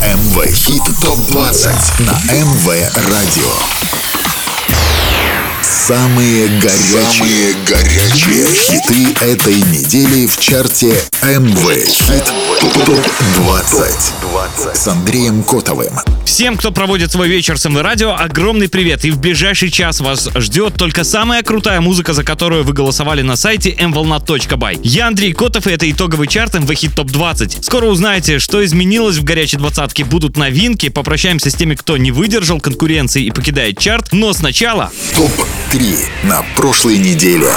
МВ Хит ТОП-20 на МВ Радио. Самые горячие, Самые горячие хиты этой недели в чарте МВ Хит ТОП-20 с Андреем Котовым. Всем, кто проводит свой вечер с МВ Радио, огромный привет. И в ближайший час вас ждет только самая крутая музыка, за которую вы голосовали на сайте mvolna.by. Я Андрей Котов, и это итоговый чарт МВ Хит Топ 20. Скоро узнаете, что изменилось в горячей двадцатке. Будут новинки, попрощаемся с теми, кто не выдержал конкуренции и покидает чарт. Но сначала... Топ-3 на прошлой неделе.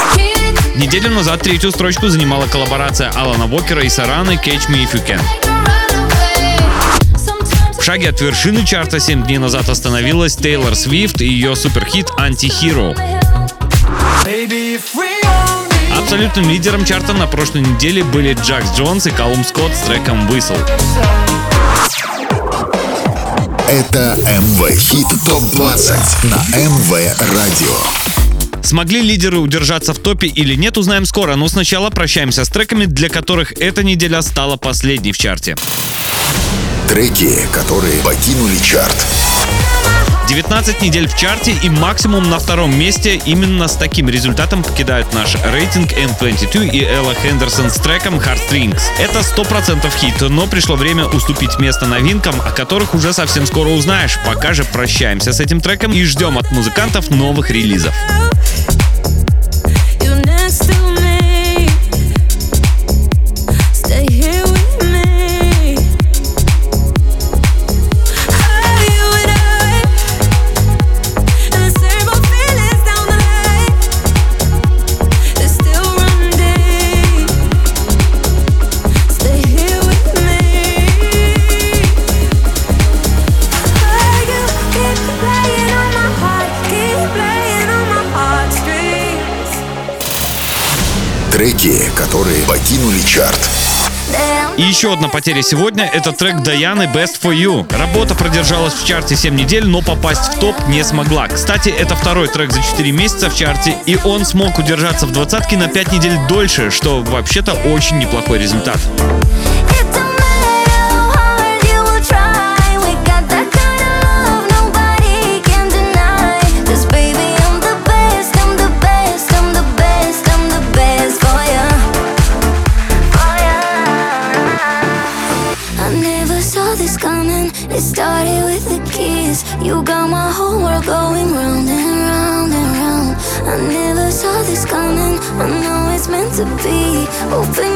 Неделю назад третью строчку занимала коллаборация Алана Вокера и Сараны «Catch Me If You Can». В шаге от вершины чарта 7 дней назад остановилась Тейлор Свифт и ее суперхит «Антихиро». Абсолютным лидером чарта на прошлой неделе были Джакс Джонс и Калум Скотт с треком «Whistle». Это МВ Хит ТОП-20 на МВ Радио. Смогли лидеры удержаться в топе или нет, узнаем скоро, но сначала прощаемся с треками, для которых эта неделя стала последней в чарте. Треки, которые покинули чарт. 19 недель в чарте и максимум на втором месте. Именно с таким результатом покидают наш рейтинг M22 и Элла Хендерсон с треком Heartstrings. Это 100% хит, но пришло время уступить место новинкам, о которых уже совсем скоро узнаешь. Пока же прощаемся с этим треком и ждем от музыкантов новых релизов. Треки, еще одна потеря сегодня — это трек Даяны «Best for You». Работа продержалась в чарте 7 недель, но попасть в топ не смогла. Кстати, это второй трек за 4 месяца в чарте, и он смог удержаться в двадцатке на 5 недель дольше, что вообще-то очень неплохой результат. To be. Open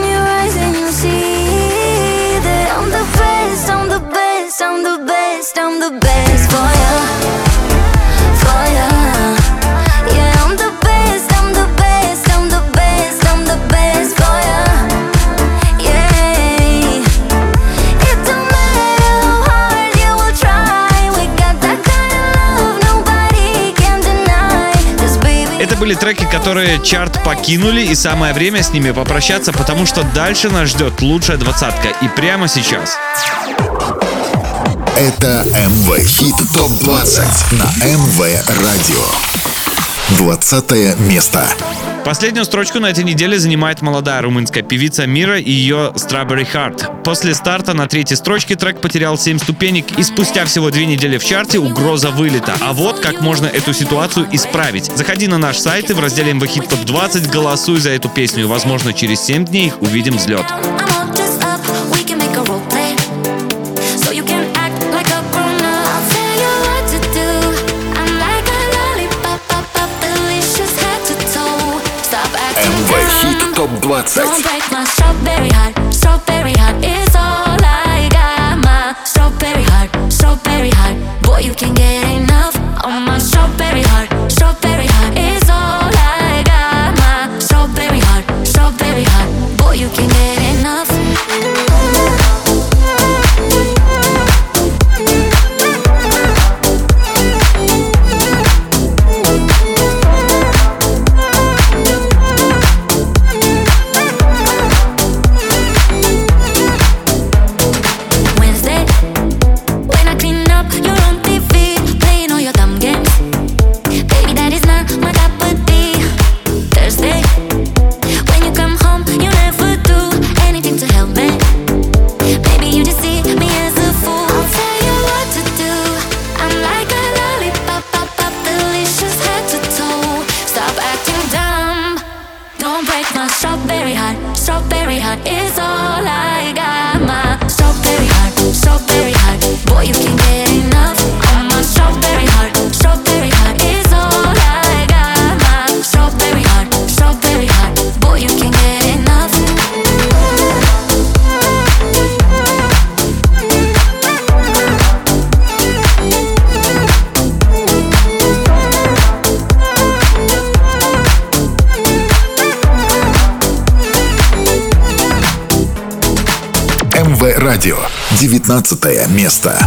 были треки, которые чарт покинули, и самое время с ними попрощаться, потому что дальше нас ждет лучшая двадцатка. И прямо сейчас. Это МВ Хит ТОП-20 на МВ Радио. 20 место. Последнюю строчку на этой неделе занимает молодая румынская певица Мира и ее Strawberry Heart. После старта на третьей строчке трек потерял 7 ступенек и спустя всего две недели в чарте угроза вылета. А вот как можно эту ситуацию исправить. Заходи на наш сайт и в разделе МВ Хит Топ 20 голосуй за эту песню. Возможно, через 7 дней увидим взлет. 20 Don't break my strawberry heart, strawberry heart is all I got My strawberry heart, strawberry heart. Boy, you can get enough on my strawberry heart. Strawberry heart is all I got My strawberry heart, strawberry heart. Boy, you can get enough радио 19 место.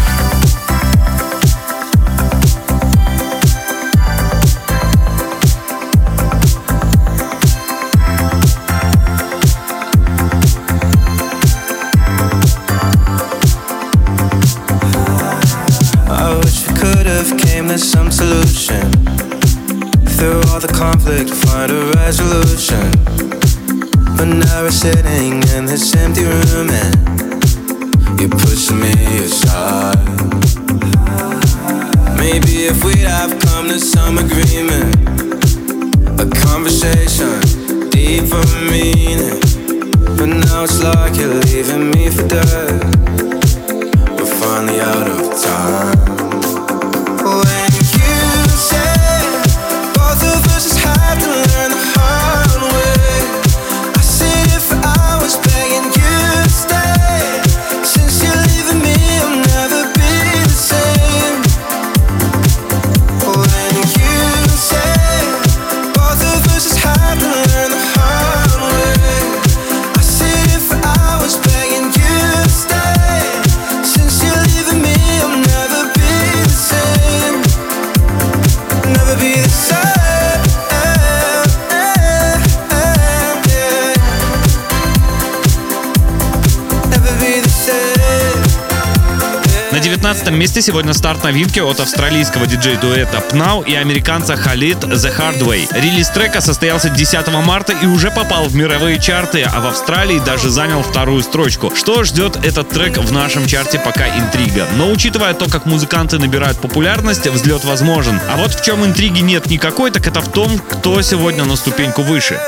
месте сегодня старт новинки от австралийского диджей-дуэта Pnow и американца Khalid The Hard Way. Релиз трека состоялся 10 марта и уже попал в мировые чарты, а в Австралии даже занял вторую строчку. Что ждет этот трек в нашем чарте пока интрига. Но учитывая то, как музыканты набирают популярность, взлет возможен. А вот в чем интриги нет никакой, так это в том, кто сегодня на ступеньку выше.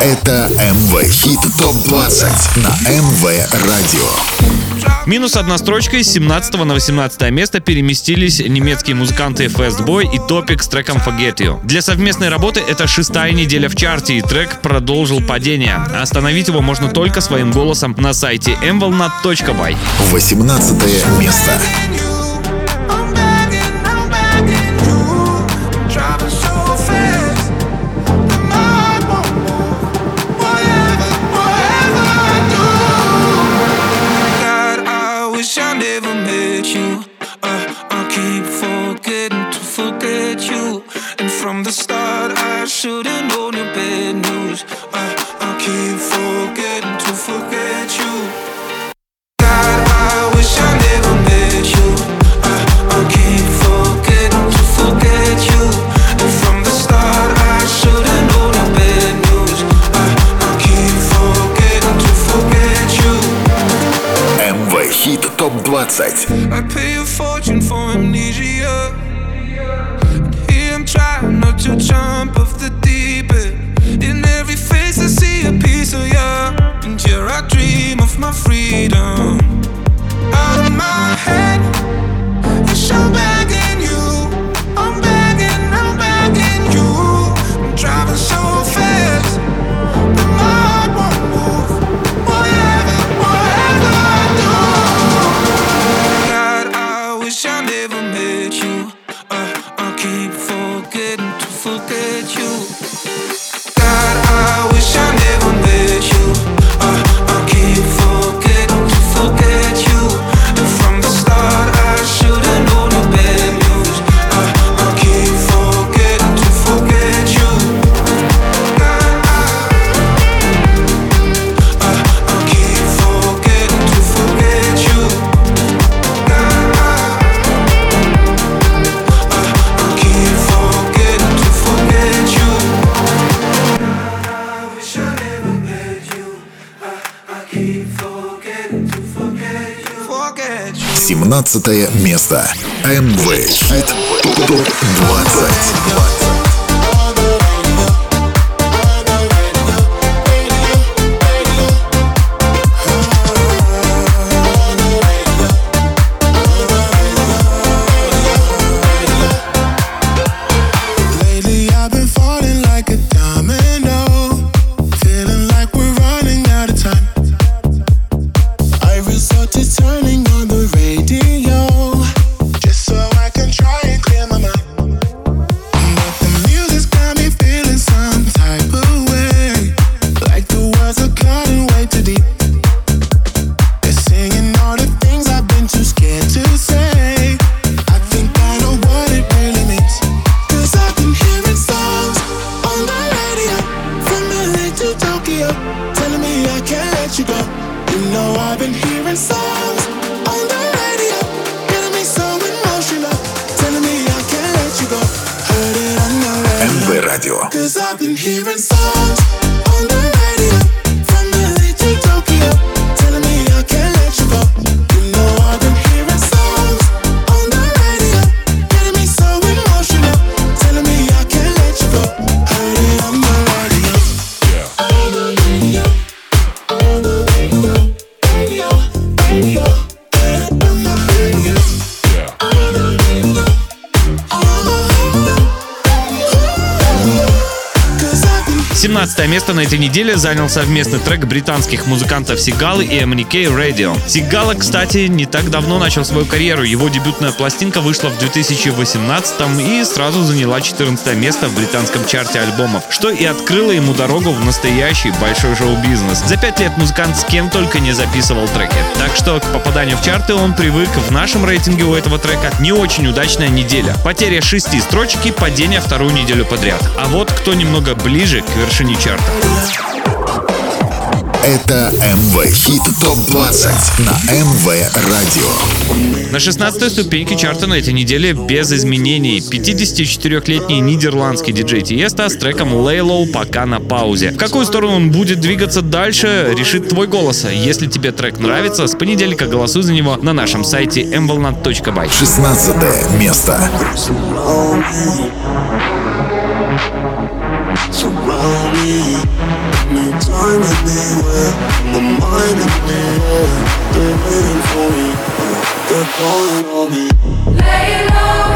Это МВ Хит ТОП-20 на МВ Радио. Минус одна строчка из 17 на 18 место переместились немецкие музыканты Fastboy и Topic с треком Forget You. Для совместной работы это шестая неделя в чарте, и трек продолжил падение. Остановить его можно только своим голосом на сайте mvolna.by. 18 место. 15 место. М-Вэй. Топ-20. Неделе занял совместный трек британских музыкантов Сигалы и MNK Radio. Сигала, кстати, не так давно начал свою карьеру. Его дебютная пластинка вышла в 2018 и сразу заняла 14 место в британском чарте альбомов, что и открыло ему дорогу в настоящий большой шоу-бизнес. За пять лет музыкант с кем только не записывал треки. Так что к попаданию в чарты он привык. В нашем рейтинге у этого трека не очень удачная неделя. Потеря шести строчек и падение вторую неделю подряд. А вот кто немного ближе к вершине чарта. Это МВ Хит ТОП-20 на МВ Радио. На 16 ступеньке чарта на этой неделе без изменений. 54-летний нидерландский диджей Тиеста с треком Lay Low пока на паузе. В какую сторону он будет двигаться дальше, решит твой голос. Если тебе трек нравится, с понедельника голосуй за него на нашем сайте mvolnat.by. 16 место. surround me anytime, anywhere. My mind in the air, they're waiting for me. They're calling on me. Lay low,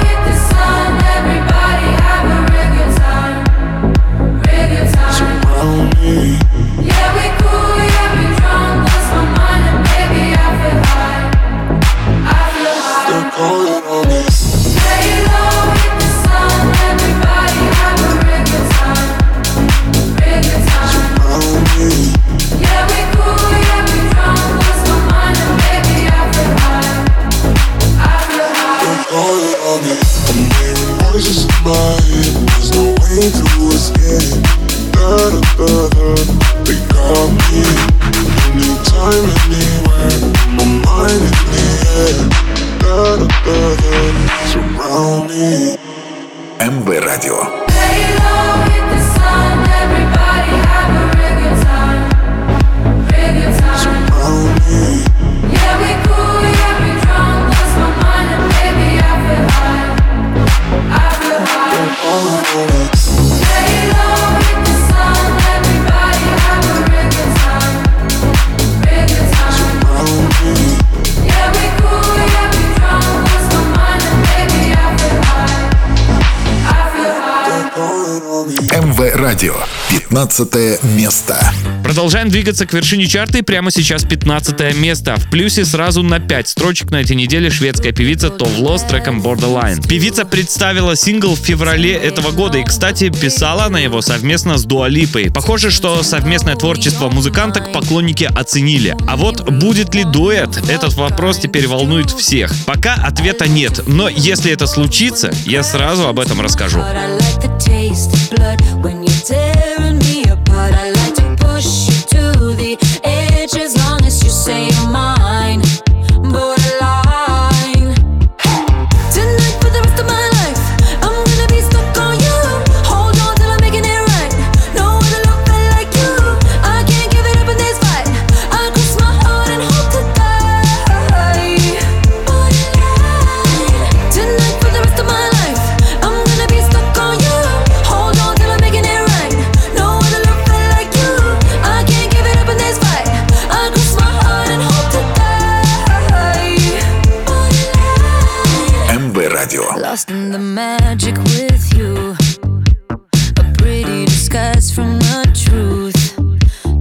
15 место. Продолжаем двигаться к вершине чарта и прямо сейчас 15 место. В плюсе сразу на 5 строчек на этой неделе шведская певица Товло с треком Borderline. Певица представила сингл в феврале этого года и, кстати, писала она его совместно с Дуалипой. Похоже, что совместное творчество музыканток поклонники оценили. А вот будет ли дуэт? Этот вопрос теперь волнует всех. Пока ответа нет, но если это случится, я сразу об этом расскажу. Blood magic with you. A pretty disguise from the truth.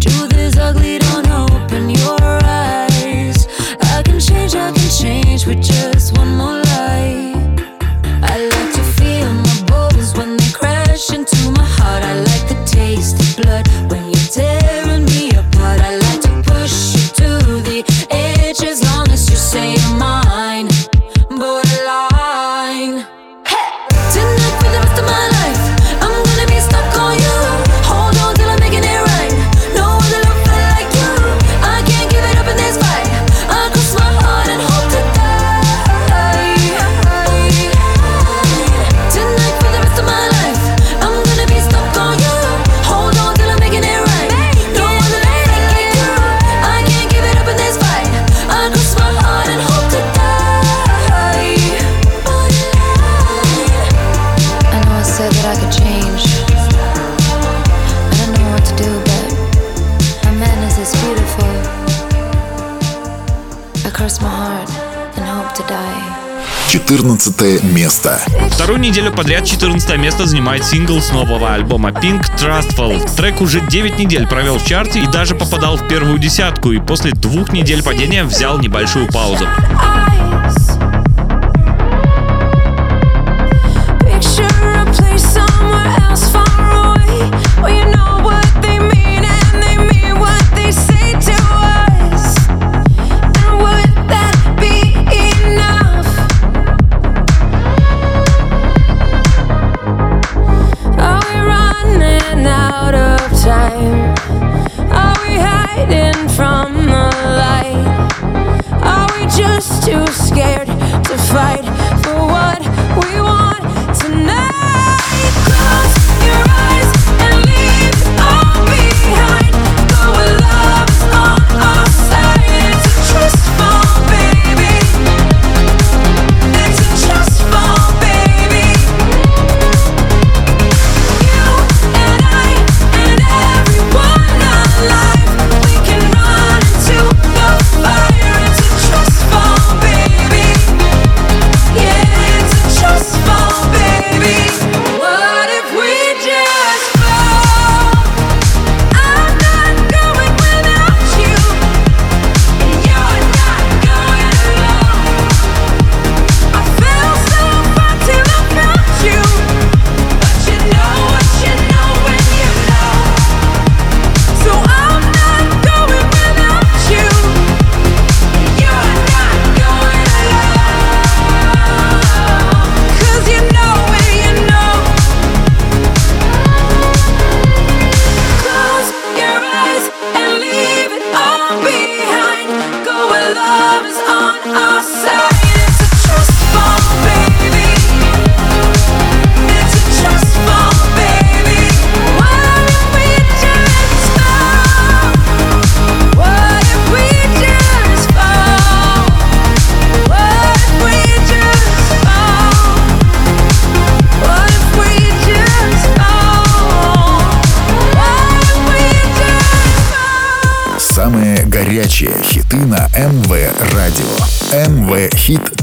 Truth is ugly, don't open your eyes. I can change, I can change with just one more 14 место. Вторую неделю подряд 14 место занимает сингл с нового альбома Pink Trustful. Трек уже 9 недель провел в чарте и даже попадал в первую десятку, и после двух недель падения взял небольшую паузу.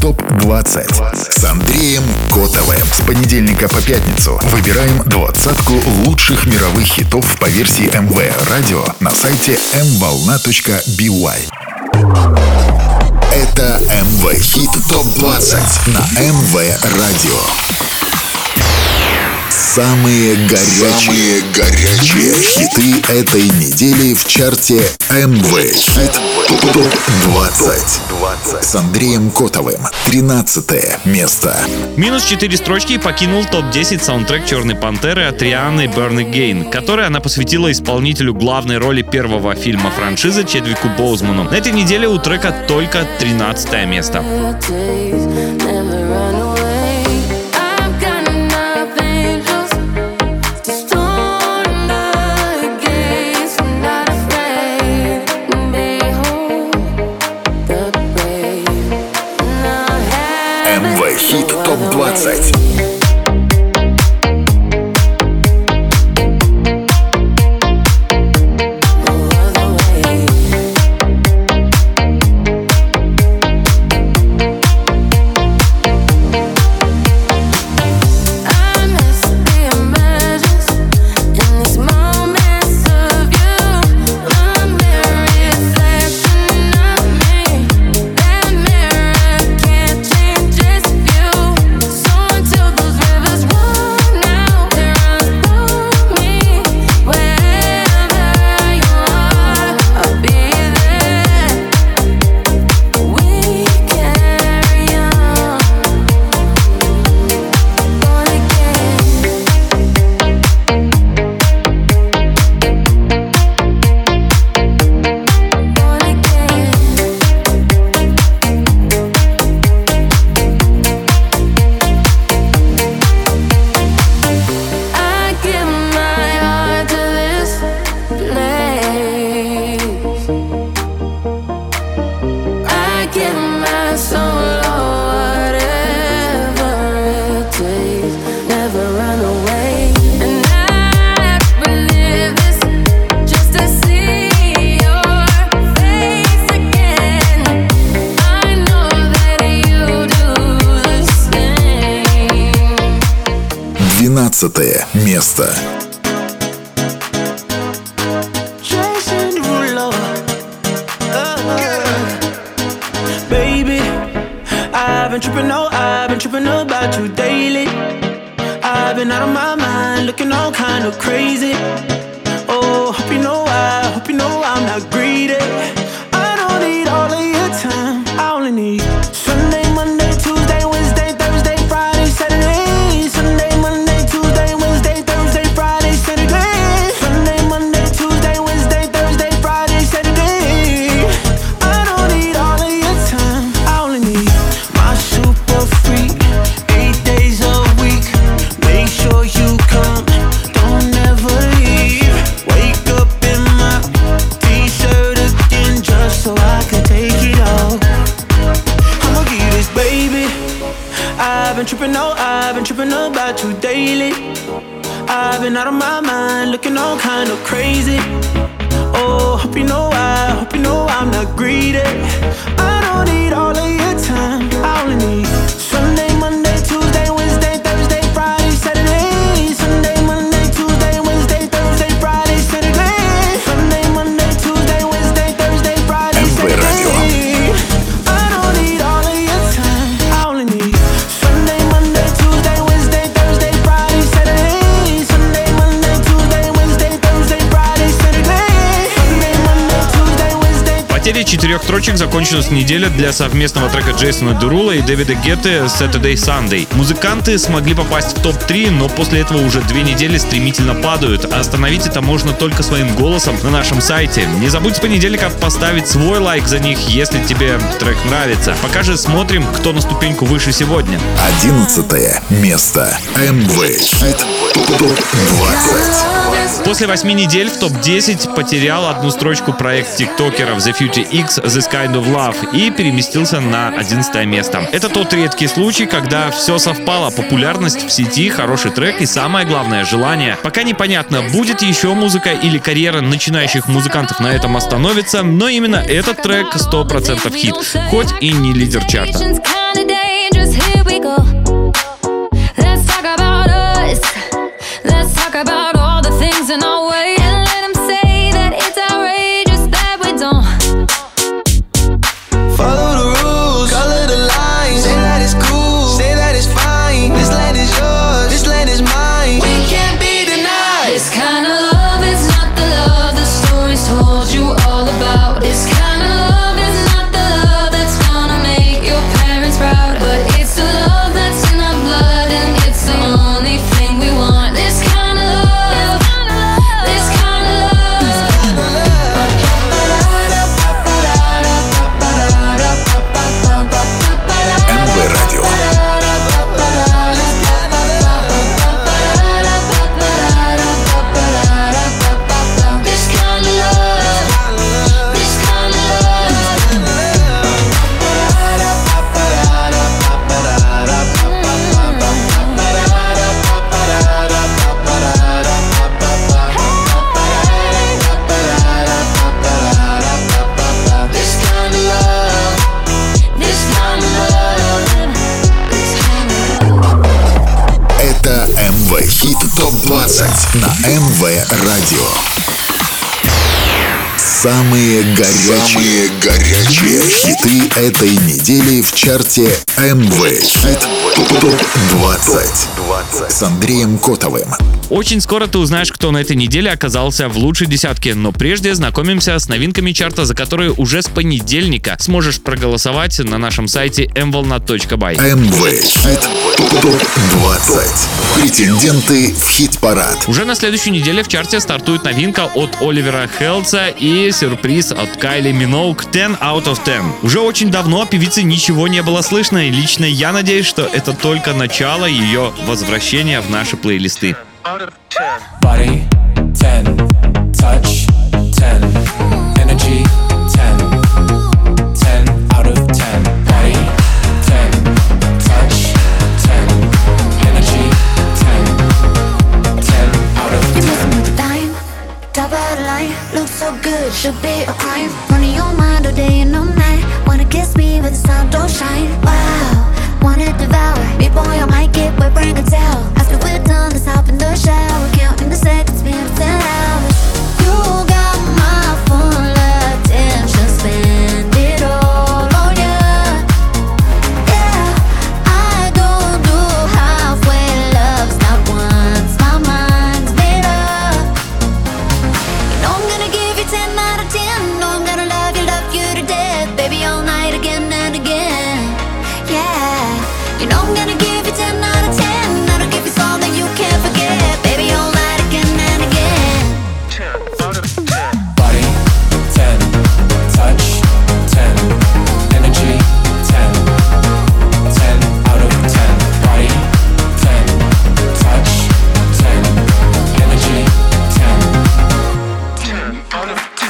ТОП-20 с Андреем Котовым. С понедельника по пятницу выбираем двадцатку лучших мировых хитов по версии МВ Радио на сайте mvolna.by. Это МВ Хит ТОП-20 на МВ Радио. Самые горячие, Самые горячие хиты этой недели в чарте МВ Хит ТОП 20 с Андреем Котовым. 13 место. Минус 4 строчки покинул топ-10 саундтрек «Черной пантеры» от Рианы Берни Гейн, который она посвятила исполнителю главной роли первого фильма франшизы Чедвику Боузману. На этой неделе у трека только 13 место. Строчек закончилась неделя для совместного трека Джейсона Дерула и Дэвида Гетты Saturday Sunday. Музыканты смогли попасть в топ-3, но после этого уже две недели стремительно падают. Остановить это можно только своим голосом на нашем сайте. Не забудь с понедельника поставить свой лайк за них, если тебе трек нравится. Пока же смотрим, кто на ступеньку выше сегодня. 11 место. МВ Хит ТОП-20. После восьми недель в топ-10 потерял одну строчку проект тиктокеров The Future X This Kind of Love и переместился на 11 место. Это тот редкий случай, когда все совпало. Популярность в сети, хороший трек и самое главное желание. Пока непонятно, будет еще музыка или карьера начинающих музыкантов на этом остановится, но именно этот трек 100% хит, хоть и не лидер чарта. Let's talk about things in our way. На МВ Радио. Самые горячие, горячие хиты этой недели в чарте МВ Хит ТОП-20 с Андреем Котовым. Очень скоро ты узнаешь, кто на этой неделе оказался в лучшей десятке, но прежде знакомимся с новинками чарта, за которые уже с понедельника сможешь проголосовать на нашем сайте mvolna.by. МВ Хит ТОП-20. Претенденты в хит-парад. Уже на следующей неделе в чарте стартует новинка от Оливера Хелца и сюрприз от Кайли Миноук 10 out of 10. Уже очень давно о певице ничего не было слышно, и лично я надеюсь, что это только начало ее возвращения в наши плейлисты. Body 10, touch 10, energy 10, 10 out of 10. Body 10, touch 10, energy 10, 10 out of You 10. missing with the dime, top of the line, look so good, should be a crime. Running your mind all day and all night. Kiss me when the sun don't shine. Wow, wanna devour. Big boy, I might get wet, bring a towel. After we're done, let's hop in the shower. Counting the seconds, minutes, and hours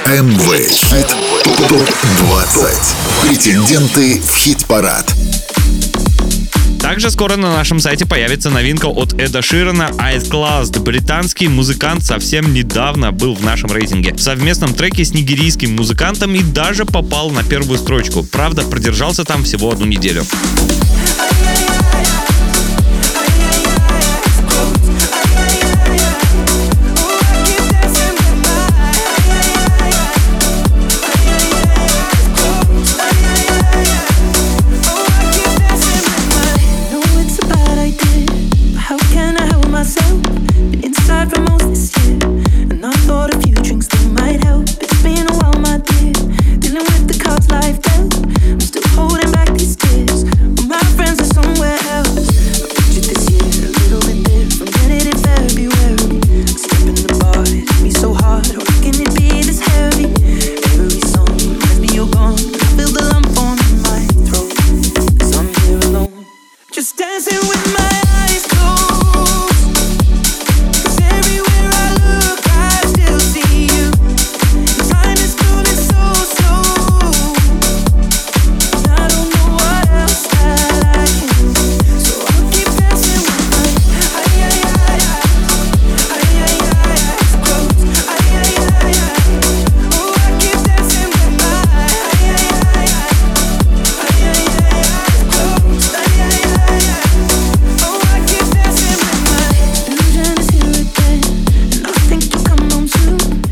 МВ Хит ТОП-20. Претенденты в хит-парад. Также скоро на нашем сайте появится новинка от Эда Ширана «Outclassed». Британский музыкант совсем недавно был в нашем рейтинге. В совместном треке с нигерийским музыкантом и даже попал на первую строчку. Правда, продержался там всего одну неделю.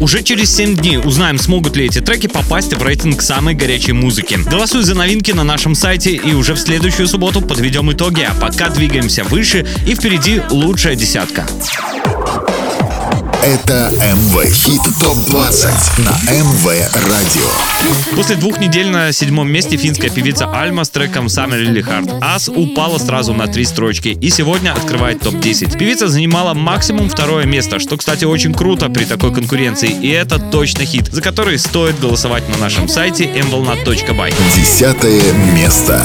Уже через 7 дней узнаем, смогут ли эти треки попасть в рейтинг самой горячей музыки. Голосуй за новинки на нашем сайте и уже в следующую субботу подведем итоги, а пока двигаемся выше и впереди лучшая десятка. Это МВ Хит ТОП-20 на МВ Радио. После двух недель на седьмом месте финская певица Альма с треком Summer Really Hard. Ас упала сразу на три строчки и сегодня открывает топ-10. Певица занимала максимум второе место, что, кстати, очень круто при такой конкуренции. И это точно хит, за который стоит голосовать на нашем сайте mvolna.by. Десятое место.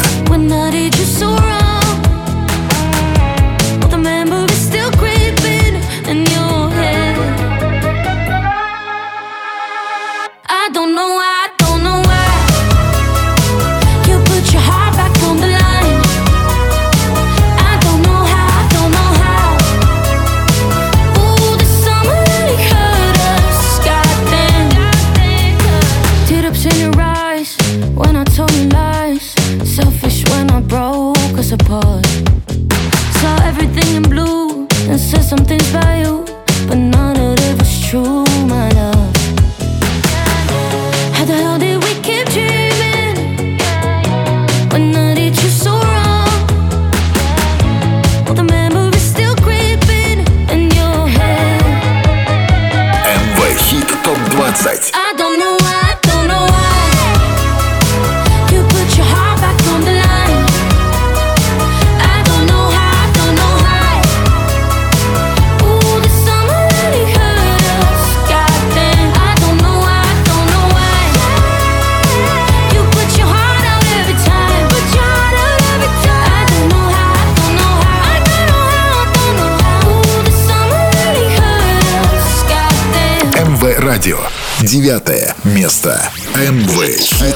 Девятое место. МВ Хит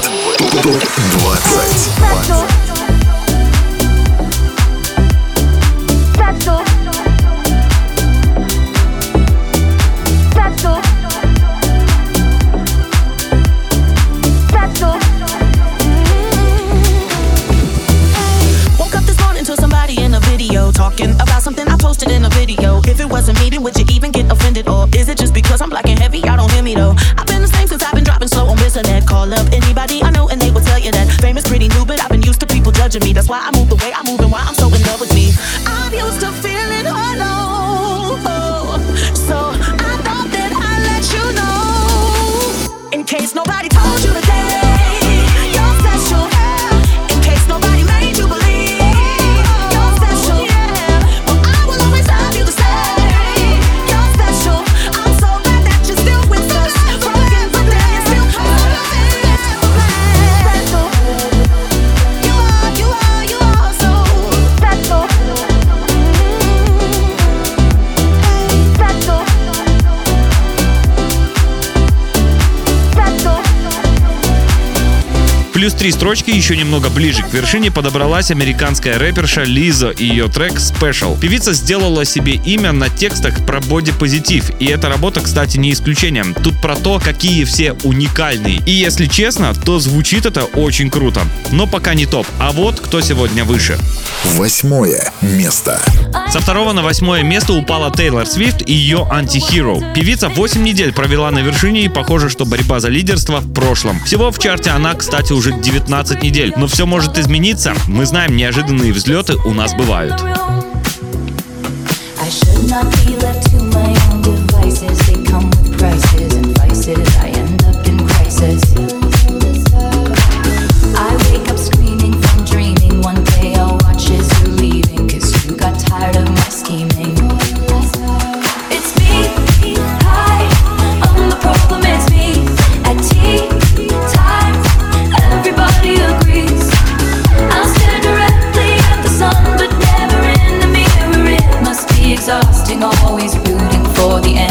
ТОП-20. all up. Anybody I know and they will tell you that. Famous, pretty new, but I've been used to people judging me. That's why I move the way I move and why I'm so in love with me. Плюс три строчки еще немного ближе к вершине подобралась американская рэперша Лиза и ее трек Special. Певица сделала себе имя на текстах про бодипозитив, и эта работа, кстати, не исключением. Тут про то, какие все уникальные. И если честно, то звучит это очень круто. Но пока не топ. А вот кто сегодня выше. Восьмое место. Со второго на восьмое место упала Тейлор Свифт и ее Anti-Hero. Певица 8 недель провела на вершине и похоже, что борьба за лидерство в прошлом. Всего в чарте она, кстати, уже будет 19 недель. Но все может измениться. Мы знаем, неожиданные взлеты у нас бывают. I should not be left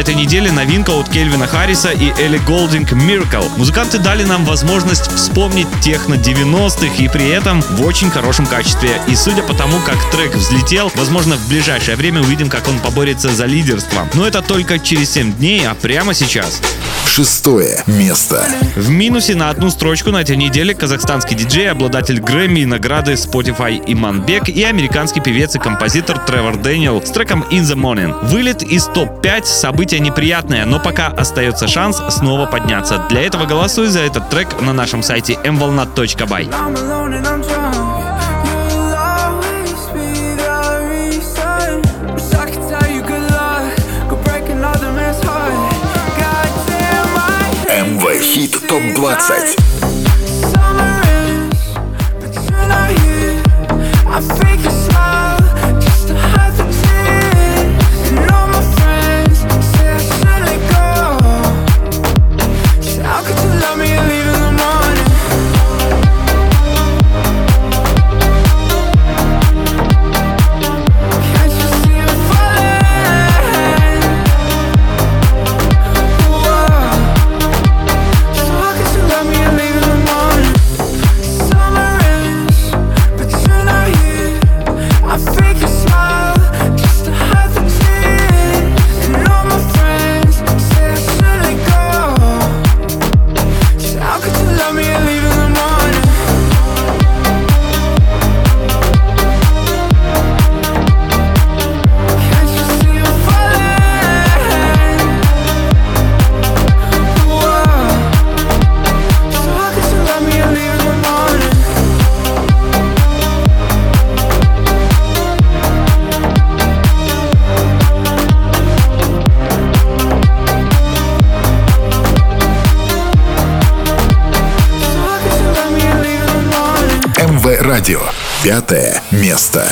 этой неделе новинка от Кельвина Харриса и Элли Голдинг «Miracle». Музыканты дали нам возможность вспомнить техно 90-х и при этом в очень хорошем качестве. И судя по тому, как трек взлетел, возможно, в ближайшее время увидим, как он поборется за лидерство. Но это только через 7 дней, а прямо сейчас. Шестое место. В минусе на одну строчку на этой неделе казахстанский диджей, обладатель Грэмми и награды Spotify Иман Бек и американский певец и композитор Тревор Дэниел с треком In the Morning. Вылет из топ-5 событие неприятное, но пока остается шанс снова подняться. Для этого голосуй за этот трек на нашем сайте mvolnat.by. Хит ТОП 20. summer is, but you're not here. I fake a smile Пятое место.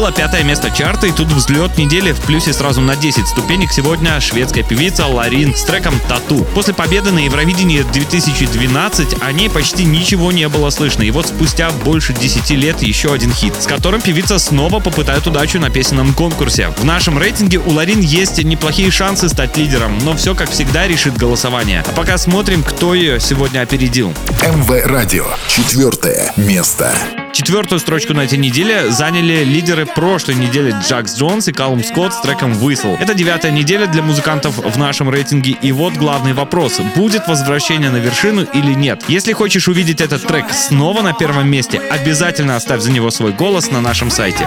Было пятое место чарта, и тут взлет недели в плюсе сразу на 10 ступенек. Сегодня шведская певица Ларин с треком «Тату». После победы на Евровидении 2012 о ней почти ничего не было слышно. И вот спустя больше 10 лет еще один хит, с которым певица снова попытает удачу на песенном конкурсе. В нашем рейтинге у Ларин есть неплохие шансы стать лидером, но все, как всегда, решит голосование. А пока смотрим, кто ее сегодня опередил. МВ Радио. Четвертое место. Четвертую строчку на этой неделе заняли лидеры прошлой недели Джакс Джонс и Калум Скотт с треком «Whistle». Это девятая неделя для музыкантов в нашем рейтинге. И вот главный вопрос. Будет возвращение на вершину или нет? Если хочешь увидеть этот трек снова на первом месте, обязательно оставь за него свой голос на нашем сайте.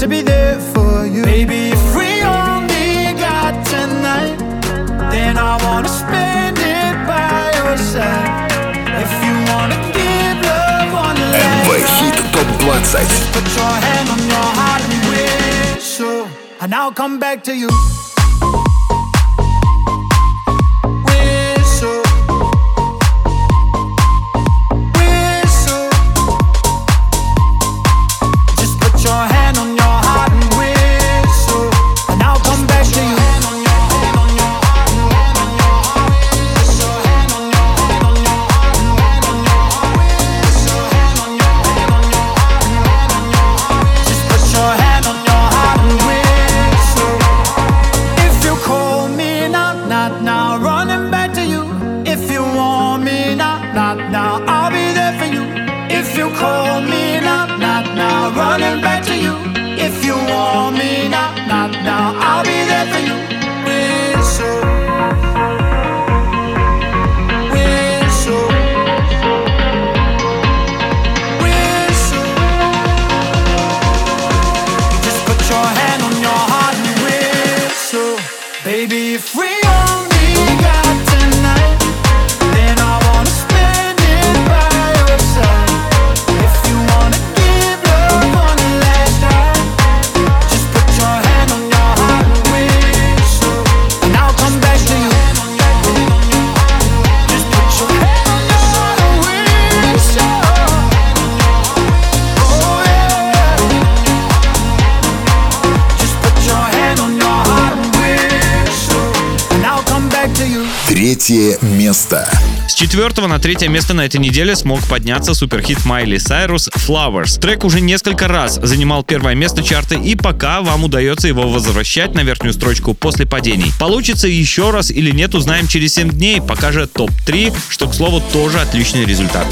to be there for you. Baby, if we only got tonight, then I wanna spend it by your side. If you wanna give love on the MV Hit Top 20. Put your hand on your heart and wish so, and I'll come back to you. третье место. С четвертого на третье место на этой неделе смог подняться суперхит Майли Сайрус «Flowers». Трек уже несколько раз занимал первое место чарта и пока вам удается его возвращать на верхнюю строчку после падений. Получится еще раз или нет, узнаем через 7 дней, пока же топ-3, что, к слову, тоже отличный результат.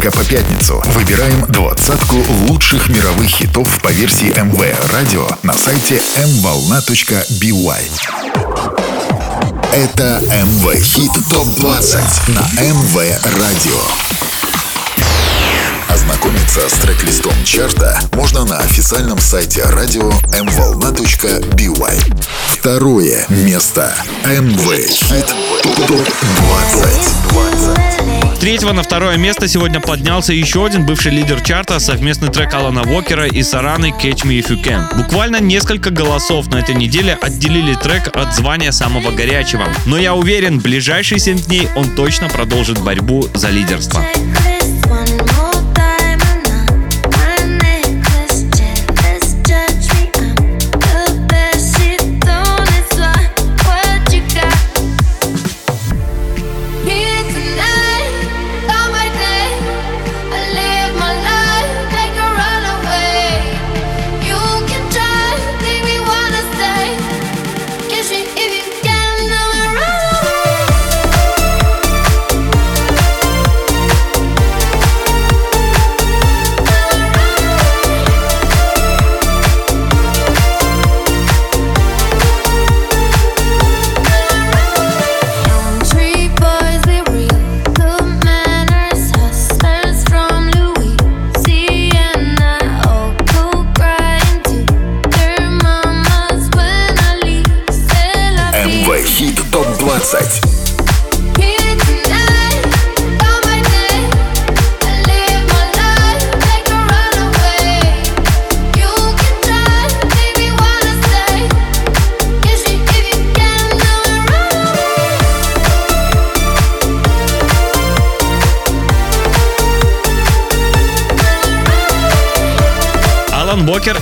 понедельника по пятницу выбираем двадцатку лучших мировых хитов по версии МВ Радио на сайте mvolna.by. Это МВ Хит ТОП-20 на МВ Радио. Ознакомиться с трек-листом чарта можно на официальном сайте радио mvolna.by. Второе место. МВ Хит ТОП-20 третьего на второе место сегодня поднялся еще один бывший лидер чарта, совместный трек Алана Уокера и Сараны «Catch Me If You Can». Буквально несколько голосов на этой неделе отделили трек от звания самого горячего. Но я уверен, в ближайшие 7 дней он точно продолжит борьбу за лидерство.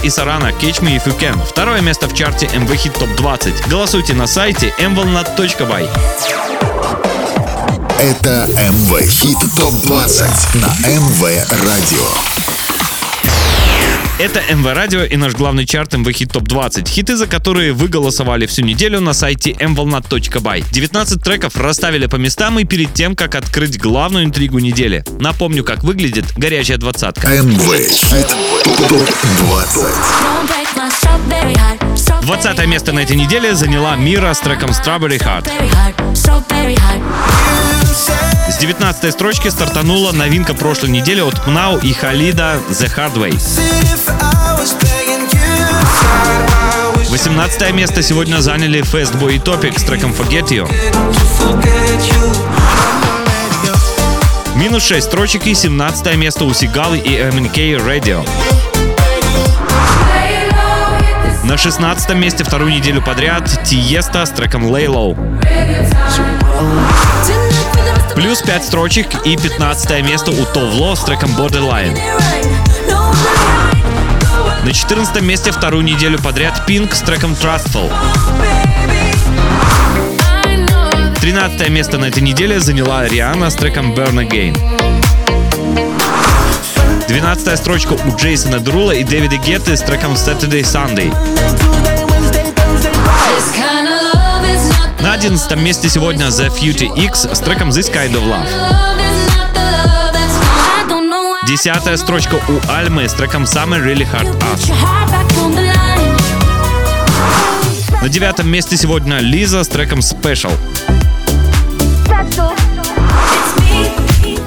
И Сарана Catch Me If You Can. Второе место в чарте MV Hit Top 20. Голосуйте на сайте mvolnat.by. Это МВ Хит Топ 20 на МВ Радио. Это МВ Радио и наш главный чарт МВ Хит Топ 20. Хиты, за которые вы голосовали всю неделю на сайте mvolnat.by. 19 треков расставили по местам и перед тем, как открыть главную интригу недели. Напомню, как выглядит горячая двадцатка. МВ Хит Топ 20. Don't break my strawberry heart. Strawberry 20 место на этой неделе заняла Мира с треком Strawberry Heart. С 19 строчки стартанула новинка прошлой недели от Пнау и Халида The Hard Way. Sitting for hours begging you inside. I wish 18 место сегодня заняли Fastboy и Topic с треком Forget You. Минус 6 строчек и 17 место у Сигалы и MNK Radio. На 16 месте вторую неделю подряд Тиеста с треком Lay Low. Плюс 5 строчек и 15 место у Товло с треком Borderline. На 14 месте вторую неделю подряд Pink с треком Trustful. I know that 13 место на этой неделе заняла Риана с треком Burn Again. 12 строчка у Джейсона Друла и Дэвида Гетты с треком Saturday Sunday. На 11 месте сегодня The Future X с треком This Kind of Love. Десятая строчка у Альмы с треком Summer Really Hard Us. На девятом месте сегодня Лиза с треком Special.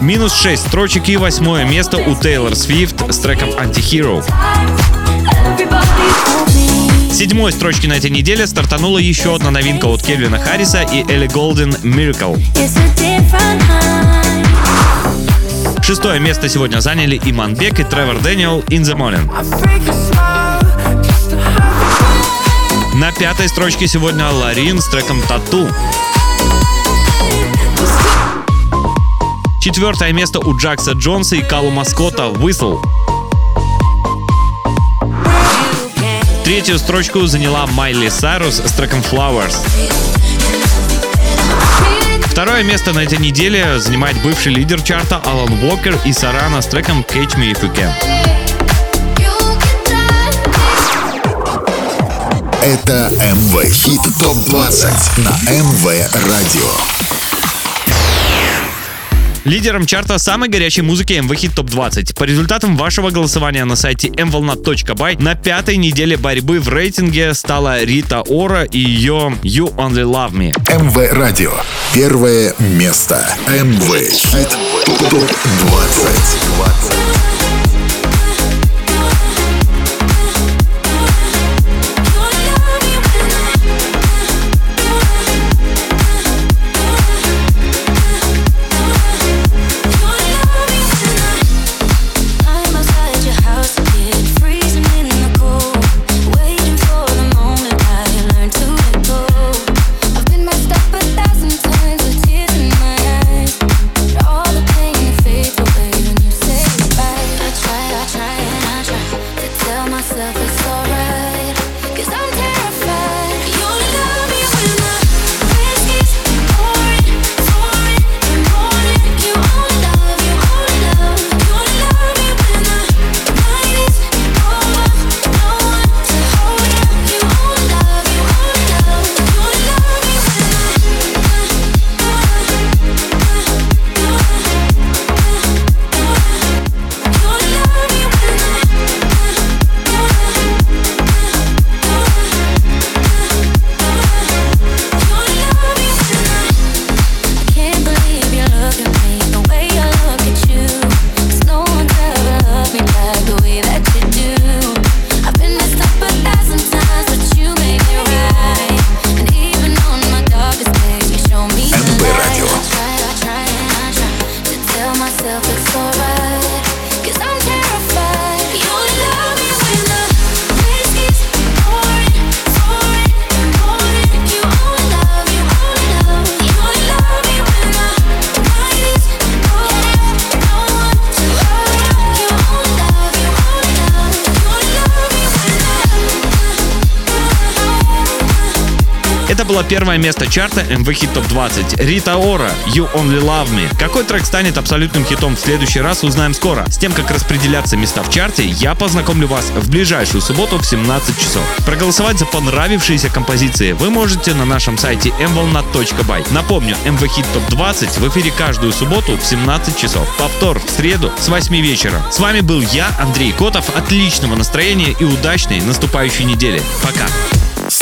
Минус 6 строчек и восьмое место у Тейлор Свифт с треком. С седьмой строчки на этой неделе стартанула еще одна новинка от Кельвина Харриса и Элли Голден Miracle. Шестое место сегодня заняли Иман Бек и Тревор Дэниел In The Morning. На пятой строчке сегодня Ларин с треком Тату. Четвертое место у Джакса Джонса и Калума Скотта Whistle. Третью строчку заняла Майли Сайрус с треком Flowers. Второе место на этой неделе занимает бывший лидер чарта Алан Уокер и Сарана с треком Catch Me If You Can. Это МВ Хит Топ 20 на МВ Радио. Лидером чарта самой горячей музыки MV Hit Top 20. По результатам вашего голосования на сайте mvolnat.by на пятой неделе борьбы в рейтинге стала Рита Ора и ее You Only Love Me. МВ Радио. Первое место. МВ Хит Топ 20. Первое место чарта MV Hit Top 20. Рита Ора, You Only Love Me. Какой трек станет абсолютным хитом в следующий раз, узнаем скоро. С тем, как распределяться места в чарте, я познакомлю вас в ближайшую субботу в 17 часов. Проголосовать за понравившиеся композиции вы можете на нашем сайте mvolnat.by. Напомню, MV Hit Top 20 в эфире каждую субботу в 17 часов. Повтор в среду с 8 вечера. С вами был я, Андрей Котов. Отличного настроения и удачной наступающей недели. Пока.